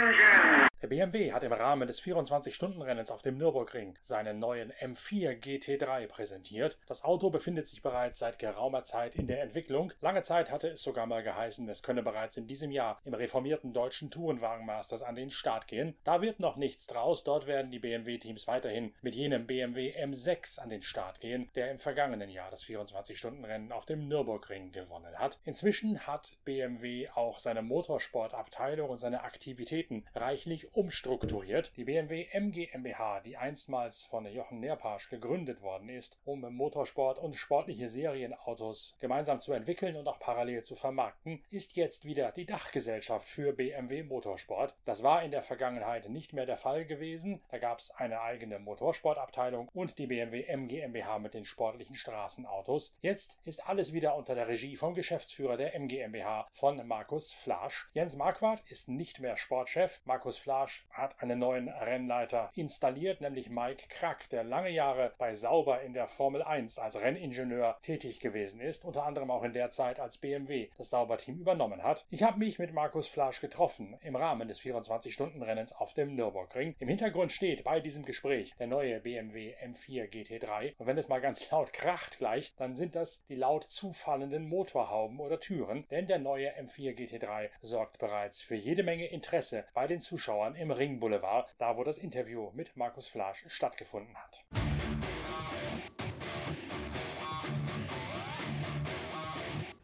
engine. BMW hat im Rahmen des 24-Stunden-Rennens auf dem Nürburgring seinen neuen M4 GT3 präsentiert. Das Auto befindet sich bereits seit geraumer Zeit in der Entwicklung. Lange Zeit hatte es sogar mal geheißen, es könne bereits in diesem Jahr im reformierten deutschen Tourenwagen-Masters an den Start gehen. Da wird noch nichts draus. Dort werden die BMW-Teams weiterhin mit jenem BMW M6 an den Start gehen, der im vergangenen Jahr das 24-Stunden-Rennen auf dem Nürburgring gewonnen hat. Inzwischen hat BMW auch seine Motorsportabteilung und seine Aktivitäten reichlich umstrukturiert. Die BMW M GmbH, die einstmals von Jochen Nerpasch gegründet worden ist, um Motorsport und sportliche Serienautos gemeinsam zu entwickeln und auch parallel zu vermarkten, ist jetzt wieder die Dachgesellschaft für BMW Motorsport. Das war in der Vergangenheit nicht mehr der Fall gewesen. Da gab es eine eigene Motorsportabteilung und die BMW M GmbH mit den sportlichen Straßenautos. Jetzt ist alles wieder unter der Regie vom Geschäftsführer der M GmbH von Markus Flasch. Jens Marquardt ist nicht mehr Sportchef. Markus Flasch Garage hat einen neuen Rennleiter installiert, nämlich Mike Krack, der lange Jahre bei Sauber in der Formel 1 als Renningenieur tätig gewesen ist, unter anderem auch in der Zeit, als BMW das Sauber-Team übernommen hat. Ich habe mich mit Markus Flasch getroffen im Rahmen des 24-Stunden-Rennens auf dem Nürburgring. Im Hintergrund steht bei diesem Gespräch der neue BMW M4 GT3 und wenn es mal ganz laut kracht gleich, dann sind das die laut zufallenden Motorhauben oder Türen, denn der neue M4 GT3 sorgt bereits für jede Menge Interesse bei den Zuschauern Im Ringboulevard, da wo das Interview mit Markus Flasch stattgefunden hat.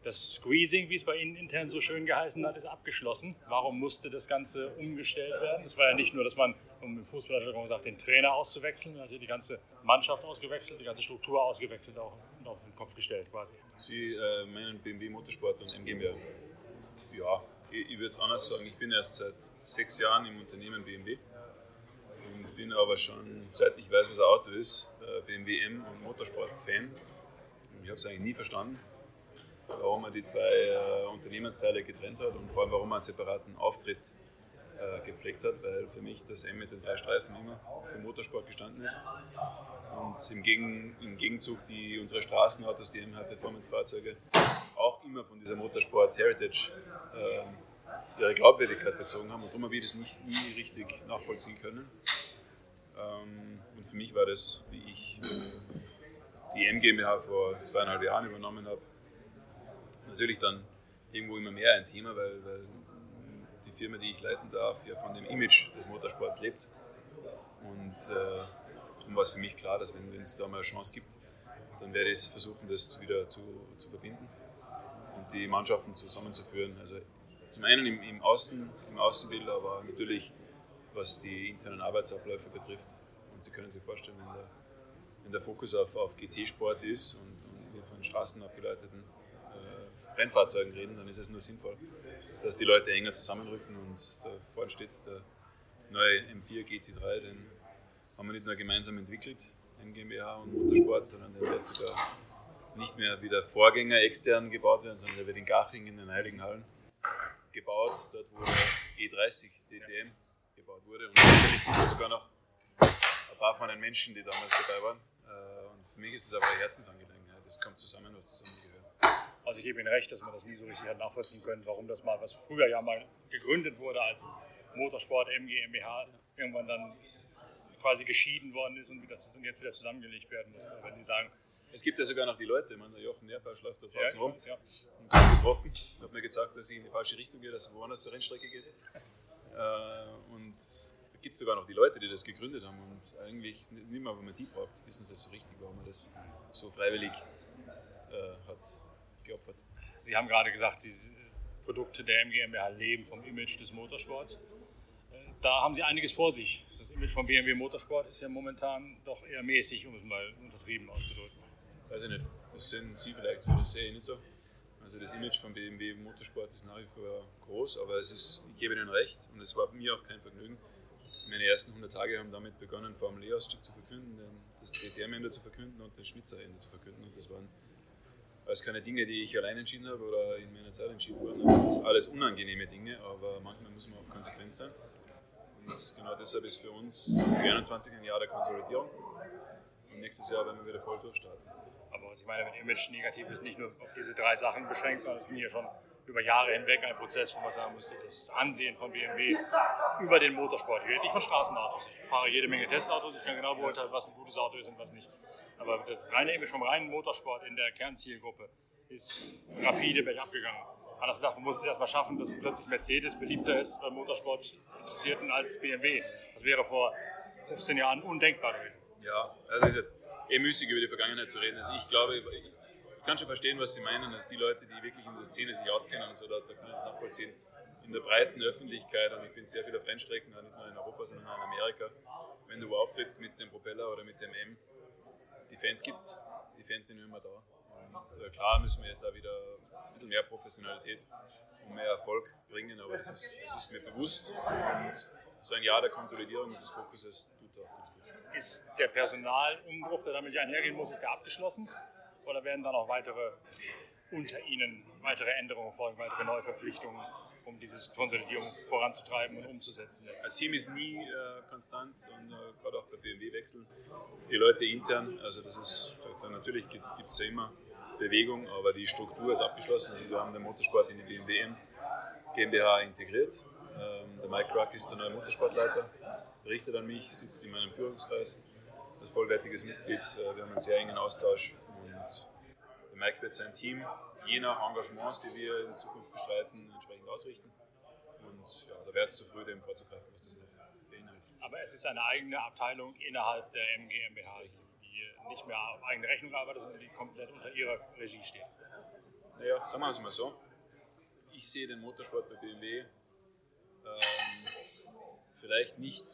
Das Squeezing, wie es bei Ihnen intern so schön geheißen hat, ist abgeschlossen. Warum musste das Ganze umgestellt werden? Es war ja nicht nur, dass man, um im Fußballjargon gesagt, den Trainer auszuwechseln, man hat hier die ganze Mannschaft ausgewechselt, die ganze Struktur ausgewechselt, auch auf den Kopf gestellt quasi. Sie äh, meinen BMW Motorsport und MGMR. Ja, ich, ich würde es anders sagen. Ich bin erst seit sechs Jahren im Unternehmen BMW und bin aber schon, seit ich weiß, was ein Auto ist, äh, BMW M und Motorsport-Fan. Ich habe es eigentlich nie verstanden, warum man die zwei äh, Unternehmensteile getrennt hat und vor allem, warum man einen separaten Auftritt äh, gepflegt hat, weil für mich das M mit den drei Streifen immer für Motorsport gestanden ist. Und im, Gegen, im Gegenzug die unsere Straßenautos, die MH Performance Fahrzeuge, auch immer von dieser Motorsport Heritage äh, ihre Glaubwürdigkeit bezogen haben und darum habe ich das nicht, nie richtig nachvollziehen können. Ähm, und für mich war das, wie ich die M GmbH vor zweieinhalb Jahren übernommen habe, natürlich dann irgendwo immer mehr ein Thema, weil, weil die Firma, die ich leiten darf, ja von dem Image des Motorsports lebt. Und äh, darum war es für mich klar, dass wenn es da mal eine Chance gibt, dann werde ich versuchen, das wieder zu, zu verbinden die Mannschaften zusammenzuführen. Also zum einen im, im, Außen, im Außenbild, aber natürlich was die internen Arbeitsabläufe betrifft. Und Sie können sich vorstellen, wenn der, wenn der Fokus auf, auf GT-Sport ist und, und, wir von straßenabgeleiteten äh, Rennfahrzeugen reden, dann ist es nur sinnvoll, dass die Leute enger zusammenrücken und da vorne steht der neue M4 GT3, den haben wir nicht nur gemeinsam entwickelt, MGmbH und Motorsport, sondern der wird sogar nicht mehr wie der Vorgänger extern gebaut werden, sondern der wird in Gaching in den Heiligen Hallen gebaut, dort wo E30 DTM gebaut wurde. Und natürlich gibt es sogar noch ein paar von den Menschen, die damals dabei waren. Äh, und für mich ist es aber eine Herzensangelegenheit. Es kommt zusammen, was zusammengehört. Also ich gebe Ihnen recht, dass man das nie so richtig hat nachvollziehen können, warum das mal, was früher ja mal gegründet wurde als Motorsport MGMBH, irgendwann dann quasi geschieden worden ist und, jetzt wieder zusammengelegt werden musste. Wenn Sie sagen, es gibt ja sogar noch die Leute, ich meine, der Jochen Nerpasch läuft da draußen ja, rum ja. und hat getroffen, hat mir gesagt, dass ich in die falsche Richtung gehe, dass er woanders zur Rennstrecke geht. Äh, und da gibt es sogar noch die Leute, die das gegründet haben und eigentlich, nicht mal, wenn man die fragt, wissen sie es so richtig, warum man das so freiwillig äh, hat geopfert. Sie haben gerade gesagt, die Produkte der MGMBH leben vom Image des Motorsports. Äh, da haben Sie einiges vor sich. Das Image von BMW Motorsport ist ja momentan doch eher mäßig, um es mal untertrieben auszudrücken weiß ich nicht, das sehen Sie vielleicht so, das sehe ich nicht so. Also das Image von BMW Motorsport ist nach wie vor groß, aber es ist, ich gebe Ihnen recht und es war mir auch kein Vergnügen. Meine ersten 100 Tage haben damit begonnen, Formel E-Ausstieg zu verkünden, das DTM-Ende zu verkünden und das Schnitzer-Ende zu verkünden. Und das waren alles keine Dinge, die ich allein entschieden habe oder in meiner Zeit entschieden wurden. Das alles unangenehme Dinge, aber manchmal muss man auch konsequent sein. Und genau deshalb ist für uns 2021 ein Jahr der Konsolidierung. Und nächstes Jahr werden wir wieder voll durchstarten. Was ich meine mit Image negativ ist nicht nur auf diese drei Sachen beschränkt, sondern es ging hier schon über Jahre hinweg ein Prozess, wo man sagen müsste, das Ansehen von BMW über den Motorsport. Ich rede nicht von Straßenautos. Ich fahre jede Menge Testautos, ich kann genau beurteilen, was ein gutes Auto ist und was nicht. Aber das reine Image vom reinen Motorsport in der Kernzielgruppe ist rapide bergab gegangen. Anders gesagt, man muss es erstmal schaffen, dass plötzlich Mercedes beliebter ist bei Motorsport-Interessierten als BMW. Das wäre vor 15 Jahren undenkbar gewesen. Ja, das ist jetzt eh müßig, über die Vergangenheit zu reden. Also ich glaube, ich kann schon verstehen, was Sie meinen, dass die Leute, die wirklich in der Szene sich auskennen und so, da, da kann ich es nachvollziehen. In der breiten Öffentlichkeit, und ich bin sehr viel auf Rennstrecken, nicht nur in Europa, sondern auch in Amerika, wenn du auftrittst mit dem Propeller oder mit dem M, die Fans gibt es, die Fans sind immer da. Und äh, klar müssen wir jetzt auch wieder ein bisschen mehr Professionalität und mehr Erfolg bringen, aber das ist, das ist mir bewusst. Und so ein Jahr der Konsolidierung und des Fokuses tut auch ganz gut. Ist der Personalumbruch, der damit einhergehen muss, ist der abgeschlossen? Oder werden dann auch weitere unter Ihnen weitere Änderungen folgen, weitere Neuverpflichtungen, um diese Konsolidierung voranzutreiben und umzusetzen? Ein Team ist nie äh, konstant und äh, gerade auch bei BMW wechseln die Leute intern. Also das ist natürlich gibt es da immer Bewegung, aber die Struktur ist abgeschlossen. Also wir haben den Motorsport in die BMW GmbH integriert. Ähm, der Mike Crack ist der neue Motorsportleiter, berichtet an mich, sitzt in meinem Führungskreis als vollwertiges Mitglied. Äh, wir haben einen sehr engen Austausch und der Mike wird sein Team je nach Engagements, die wir in Zukunft bestreiten, entsprechend ausrichten. Und ja, da wäre es zu früh, dem vorzugreifen, was das noch beinhaltet. Aber es ist eine eigene Abteilung innerhalb der MGMBH, die nicht mehr auf eigene Rechnung arbeitet, sondern die komplett unter ihrer Regie steht. Naja, sagen wir es mal so. Ich sehe den Motorsport bei BMW ähm, vielleicht nicht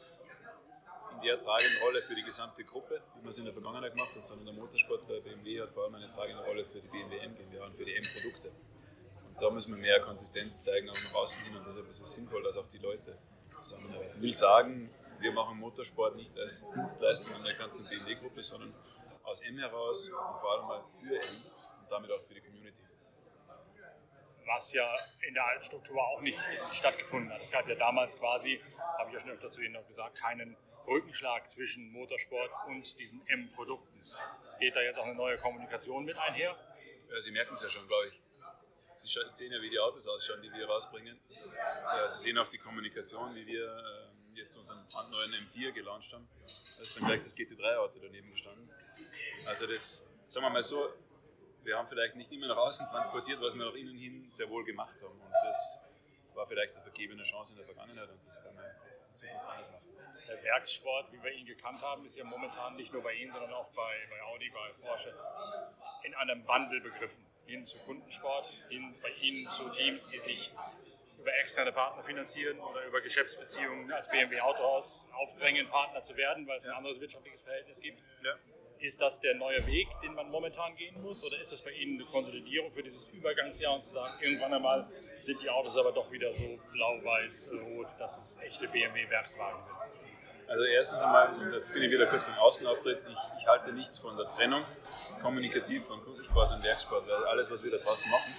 in der tragenden Rolle für die gesamte Gruppe, wie man es in der Vergangenheit gemacht hat, sondern der Motorsport bei BMW hat vor allem eine tragende Rolle für die BMW M GmbH und für die M-Produkte. Und da müssen wir mehr Konsistenz zeigen, auch nach außen hin. Und deshalb ist es sinnvoll, dass auch die Leute zusammenarbeiten. Ich will sagen, wir machen Motorsport nicht als Dienstleistung in der ganzen BMW-Gruppe, sondern aus M heraus und vor allem mal für M und damit auch für die Community. Was ja in der alten Struktur auch nicht stattgefunden hat. Es gab ja damals quasi, habe ich ja schon öfter zu Ihnen noch gesagt, keinen Brückenschlag zwischen Motorsport und diesen M-Produkten. Geht da jetzt auch eine neue Kommunikation mit einher? Ja, Sie merken es ja schon, glaube ich. Sie sehen ja, wie die Autos ausschauen, die wir rausbringen. Sie sehen auch die Kommunikation, wie wir ähm, jetzt unseren neuen M4 gelauncht haben. Da ist dann gleich das GT3-Auto daneben gestanden. Also das, sagen wir mal so, wir haben vielleicht nicht immer nach außen transportiert, was wir nach innen hin sehr wohl gemacht haben. Und das war vielleicht eine vergebene Chance in der Vergangenheit und das werden wir Zukunft anders machen. Der Werkssport, wie wir ihn gekannt haben, ist ja momentan nicht nur bei Ihnen, sondern auch bei, bei Audi, bei Porsche in einem Wandel begriffen. Hin zu Kundensport, hin bei Ihnen zu Teams, die sich über externe Partner finanzieren oder über Geschäftsbeziehungen als BMW Autohaus aufdrängen, Partner zu werden, weil es ein anderes wirtschaftliches Verhältnis gibt. Ja. Ist das der neue Weg, den man momentan gehen muss? Oder ist das bei Ihnen eine Konsolidierung für dieses Übergangsjahr und zu sagen, irgendwann einmal sind die Autos aber doch wieder so blau-weiß-rot, dass es echte BMW-Werkswagen sind? Also erstens einmal, und jetzt bin ich wieder kurz beim Außenauftritt, ich, ich halte nichts von der Trennung kommunikativ von Kundensport und Werksport, weil alles, was wir da draußen machen,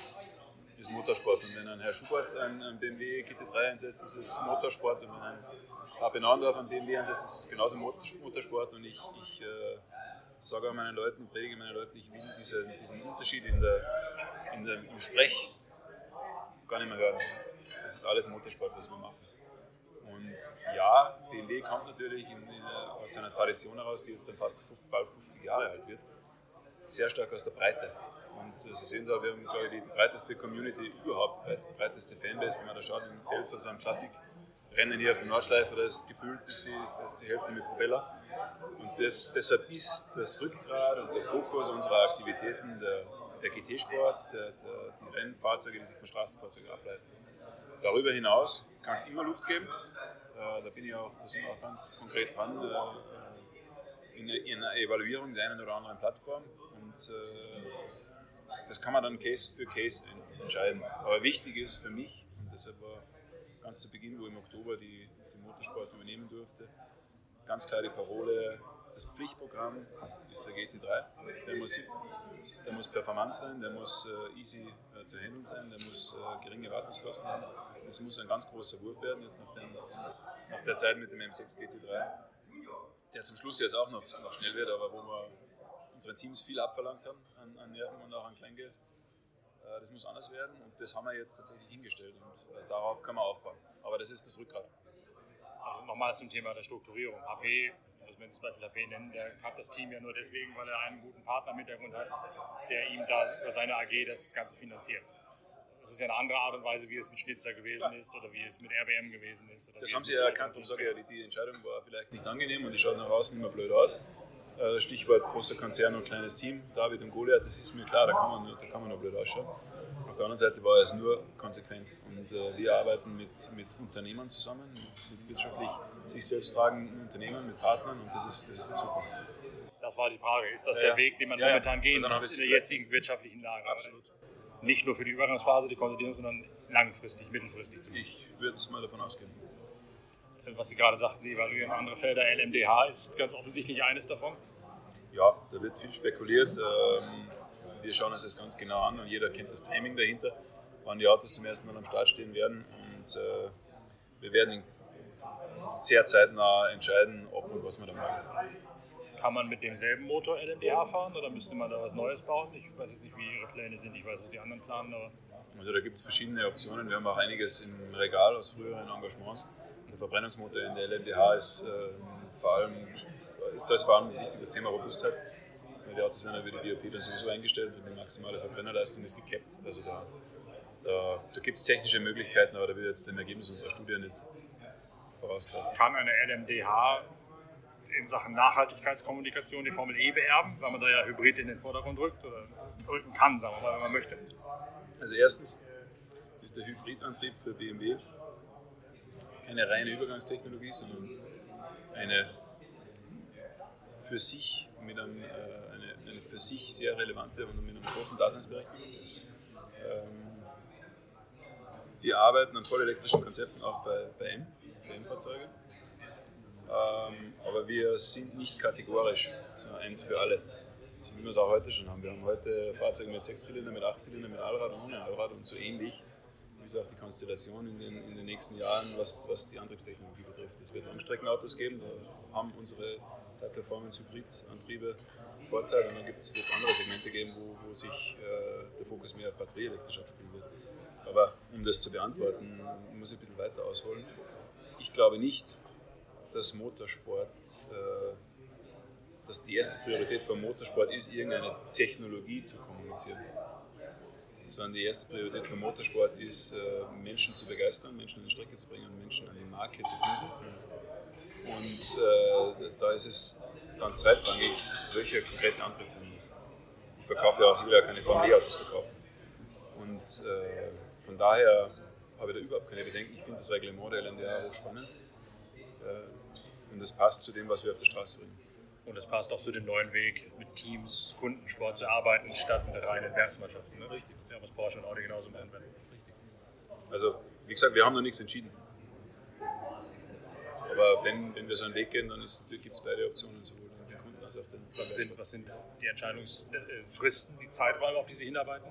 ist Motorsport. Und wenn ein Herr Schubert ein, BMW GT3 einsetzt, ist es Motorsport. Und wenn ein HP Naundorf ein BMW einsetzt, ist es genauso Motorsport. Und ich, ich äh, sage meinen Leuten, predige meinen Leuten, ich will diese, diesen Unterschied in der, in der, im Sprech gar nicht mehr hören. Das ist alles Motorsport, was wir machen. Und ja, BMW kommt natürlich in, in, aus seiner Tradition heraus, die jetzt dann fast bald 50 Jahre alt wird, sehr stark aus der Breite. Und Sie sehen so, wir haben, glaube ich, die breiteste Community überhaupt, die breiteste Fanbase, wenn man da schaut, im Feld für so ein Klassikrennen hier auf der Nordschleife, das gefühlt ist die, ist das die Hälfte mit Propeller. Und das, deshalb ist das Rückgrat und der Fokus unserer Aktivitäten der, der GT-Sport, die Rennfahrzeuge, die sich von Straßenfahrzeugen ableiten. Darüber hinaus kann es immer Luft geben. Äh, da bin ich auch, da sind wir auch ganz konkret dran äh, in, in einer Evaluierung der einen oder anderen Plattform. Und äh, das kann man dann Case für Case entscheiden. Aber wichtig ist für mich, und deshalb war ganz zu Beginn, wo ich im Oktober die, den Motorsport übernehmen durfte, ganz klar die Parole, das Pflichtprogramm ist der GT3. Der muss sitzen, der muss performant sein, der muss äh, easy äh, zu handeln sein, der muss äh, geringe Wartungskosten haben. Es muss ein ganz großer Wurf werden, jetzt nach, den, nach, der Zeit mit dem M6 GT3, der zum Schluss jetzt auch noch, noch schnell wird, aber wo wir unseren Teams viel abverlangt haben an, an Nerven und auch an Kleingeld. Äh, das muss anders werden und das haben wir jetzt tatsächlich hingestellt und äh, darauf können wir aufbauen. Aber das ist das Rückgrat. Also nochmal zum Thema der Strukturierung. HP, wenn Sie das Beispiel HP nennen, der hat das Team ja nur deswegen, weil er einen guten Partner im Hintergrund hat, der ihm da über seine AG das Ganze finanziert. Das ist ja eine andere Art und Weise, wie es mit Schnitzer gewesen Klar. ist oder wie es mit RBM gewesen ist. das haben Sie ja erkannt und sage ja, die Entscheidung war vielleicht nicht angenehm und die schaut nach außen immer blöd aus. Äh, Stichwort großer Konzern und kleines Team, David und Goliath, das ist mir klar, da kann man, da kann man noch blöd ausschauen. Auf der anderen Seite war es nur konsequent und äh, wir arbeiten mit, mit Unternehmern zusammen, mit wirtschaftlich sich selbst tragenden Unternehmen, mit Partnern und das ist, das ist die Zukunft. Das war die Frage. Ist das ja, der Weg, den man ja, momentan gehen muss in der jetzigen wirtschaftlichen Lage? Absolut nicht nur für die Übergangsphase, die Konsolidierung, sondern langfristig, mittelfristig zumindest. Ich würde mal davon ausgehen. Was Sie gerade sagten, Sie evaluieren andere Felder. LMDH ist ganz offensichtlich eines davon. Ja, da wird viel spekuliert. Ähm, wir schauen uns das ganz genau an und jeder kennt das Timing dahinter, wann die Autos zum ersten Mal am Start stehen werden. Und äh, wir werden sehr zeitnah entscheiden, ob und was wir da machen. Kann man mit demselben Motor LMDH fahren oder müsste man da was Neues bauen? Ich weiß jetzt nicht, wie Ihre Pläne sind, ich weiß, was die anderen planen. Aber also da gibt es verschiedene Optionen. Wir haben auch einiges im Regal aus früheren Engagements. Der Verbrennungsmotor in der LMDH ist, äh, vor allem, ist das vor allem ein wichtiges Thema Robustheit. Die Autos werden über die DOP dann sowieso eingestellt und die maximale Verbrennerleistung ist gekappt. Also da, da, da gibt es technische Möglichkeiten, aber da will jetzt dem Ergebnis unserer Studie nicht vorausgreifen. Kann eine LMDH in Sachen Nachhaltigkeitskommunikation die Formel E beerben, weil man da ja Hybrid in den Vordergrund rückt oder rücken kann, sagen wir mal, wenn man möchte? Also erstens ist der Hybridantrieb für BMW keine reine Übergangstechnologie, sondern eine für sich mit einem, äh, eine, eine, für sich sehr relevante und mit einer großen Daseinsberechtigung. Ähm, wir arbeiten an vollelektrischen Konzepten auch bei, bei M, für M-Fahrzeuge. Ähm, aber wir sind nicht kategorisch, so eins für alle. So wie wir es auch heute schon haben. Wir haben heute Fahrzeuge mit Sechszylinder, mit Achtzylinder, mit Allrad und ohne Allrad und so ähnlich ist auch die Konstellation in den, in den nächsten Jahren, was, was die Antriebstechnologie betrifft. Es wird Langstreckenautos geben, da haben unsere High-Performance-Hybrid-Antriebe Vorteile und dann wird es andere Segmente geben, wo, wo sich äh, der Fokus mehr auf batterieelektrisch abspielen wird. Aber um das zu beantworten, muss ich ein bisschen weiter ausholen. Ich glaube nicht, dass Motorsport, äh, dass die erste Priorität vom Motorsport ist, irgendeine Technologie zu kommunizieren. Sondern die erste Priorität vom Motorsport ist, äh, Menschen zu begeistern, Menschen an die Strecke zu bringen und Menschen an die Marke zu binden. Und äh, da ist es dann zweitrangig, welcher konkrete Antrieb drin ist. Ich verkaufe ja auch, ich will ja keine Formel E-Autos verkaufen. Und äh, von daher habe ich da überhaupt keine Bedenken. Ich finde das Reglement der LMDA hochspannend. Äh, und das passt zu dem, was wir auf der Straße bringen. Und das passt auch zu dem neuen Weg, mit Teams, Kundensport zu arbeiten, statt mit reinen Werksmannschaften. Ne? Richtig. Das ist ja, was Porsche und Audi genauso machen werden. Richtig. Also, wie gesagt, wir haben noch nichts entschieden. Aber wenn, wenn wir so einen Weg gehen, dann gibt es beide Optionen, sowohl den Kunden als auch den was sind, was sind die Entscheidungsfristen, die Zeiträume, auf die Sie hinarbeiten?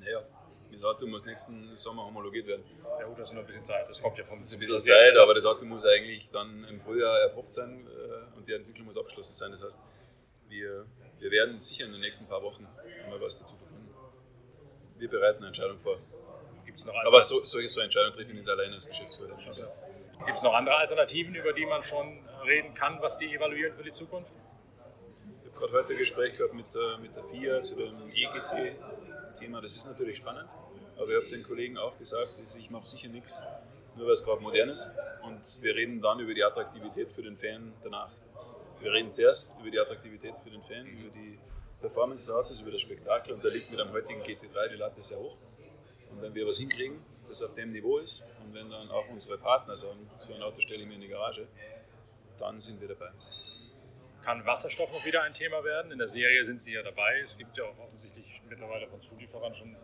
Naja, das Auto muss nächsten Sommer homologiert werden. Ja gut, das ist noch ein bisschen Zeit. Das kommt ja vom das ist ein bisschen Zeit, aber das Auto muss eigentlich dann im Frühjahr erprobt sein und die Entwicklung muss abgeschlossen sein. Das heißt, wir, wir werden sicher in den nächsten paar Wochen mal was dazu verkünden. Wir bereiten eine Entscheidung vor. Gibt's noch aber so, solche so Entscheidungen treffe ich nicht alleine als Geschäftsführer. Gibt es noch andere Alternativen, über die man schon reden kann, was Sie evaluieren für die Zukunft? Ich habe gerade heute ein Gespräch gehabt mit der, mit der FIA zu dem EGT-Thema. Das ist natürlich spannend. Aber ich habe den Kollegen auch gesagt, ich mache sicher nichts, nur weil es gerade modern ist. Und wir reden dann über die Attraktivität für den Fan danach. Wir reden zuerst über die Attraktivität für den Fan, über die Performance des Autos, über das Spektakel. Und da liegt mit einem heutigen GT3 die Latte sehr hoch. Und wenn wir was hinkriegen, das auf dem Niveau ist, und wenn dann auch unsere Partner sagen, so ein Auto stelle ich mir in die Garage, dann sind wir dabei. Kann Wasserstoff noch wieder ein Thema werden? In der Serie sind Sie ja dabei. Es gibt ja auch offensichtlich mittlerweile von Zulieferern schon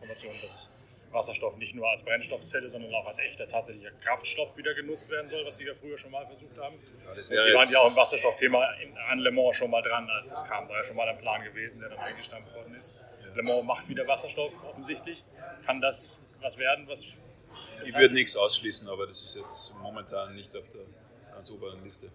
Informationen, dass Wasserstoff nicht nur als Brennstoffzelle, sondern auch als echter tatsächlicher Kraftstoff wieder genutzt werden soll, was Sie ja früher schon mal versucht haben. Ja, Sie waren ja auch im Wasserstoffthema an Le Mans schon mal dran, als es kam. War ja schon mal ein Plan gewesen, der dann eingestampft worden ist. Ja. Le Mans macht wieder Wasserstoff offensichtlich. Kann das was werden, was. Ich würde nichts ausschließen, aber das ist jetzt momentan nicht auf der ganz oberen Liste.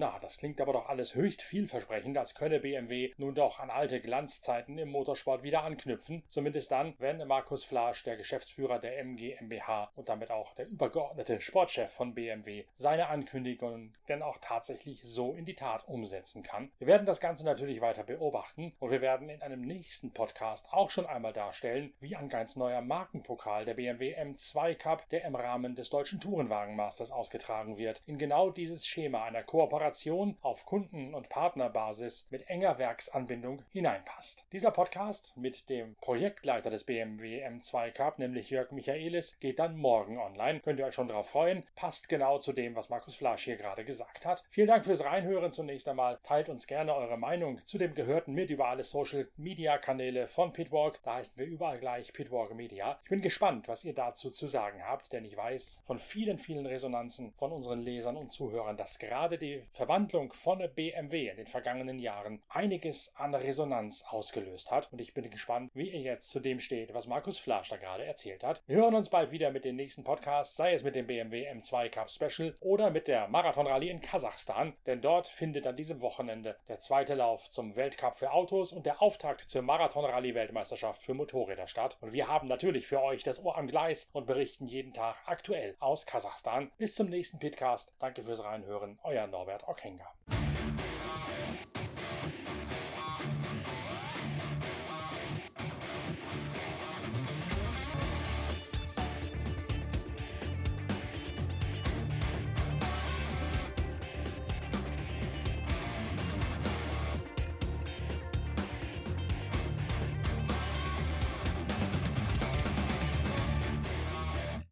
Na, das klingt aber doch alles höchst vielversprechend, als könne BMW nun doch an alte Glanzzeiten im Motorsport wieder anknüpfen, zumindest dann, wenn Markus Flasch, der Geschäftsführer der MG MBH und damit auch der übergeordnete Sportchef von BMW, seine Ankündigungen denn auch tatsächlich so in die Tat umsetzen kann. Wir werden das Ganze natürlich weiter beobachten und wir werden in einem nächsten Podcast auch schon einmal darstellen, wie ein ganz neuer Markenpokal der BMW M2 Cup, der im Rahmen des deutschen Tourenwagenmasters ausgetragen wird, in genau dieses Schema einer Kooperation auf Kunden- und Partnerbasis mit enger Werksanbindung hineinpasst. Dieser Podcast mit dem Projektleiter des BMW M2 Cup, nämlich Jörg Michaelis, geht dann morgen online. Könnt ihr euch schon darauf freuen. Passt genau zu dem, was Markus Flasch hier gerade gesagt hat. Vielen Dank fürs Reinhören zunächst einmal. Teilt uns gerne eure Meinung zu dem Gehörten mit über alle Social Media Kanäle von Pitwalk. Da heißen wir überall gleich Pitwalk Media. Ich bin gespannt, was ihr dazu zu sagen habt, denn ich weiß von vielen, vielen Resonanzen von unseren Lesern und Zuhörern, dass gerade die Verwandlung von BMW in den vergangenen Jahren einiges an Resonanz ausgelöst hat. Und ich bin gespannt, wie ihr jetzt zu dem steht, was Markus Flasch da gerade erzählt hat. Wir hören uns bald wieder mit den nächsten Podcasts, sei es mit dem BMW M2 Cup Special oder mit der Marathon Rallye in Kasachstan, denn dort findet an diesem Wochenende der zweite Lauf zum Weltcup für Autos und der Auftakt zur Marathon Rallye Weltmeisterschaft für Motorräder statt. Und wir haben natürlich für euch das Ohr am Gleis und berichten jeden Tag aktuell aus Kasachstan. Bis zum nächsten Pitcast. Danke fürs Reinhören. Euer Norbert og krænker.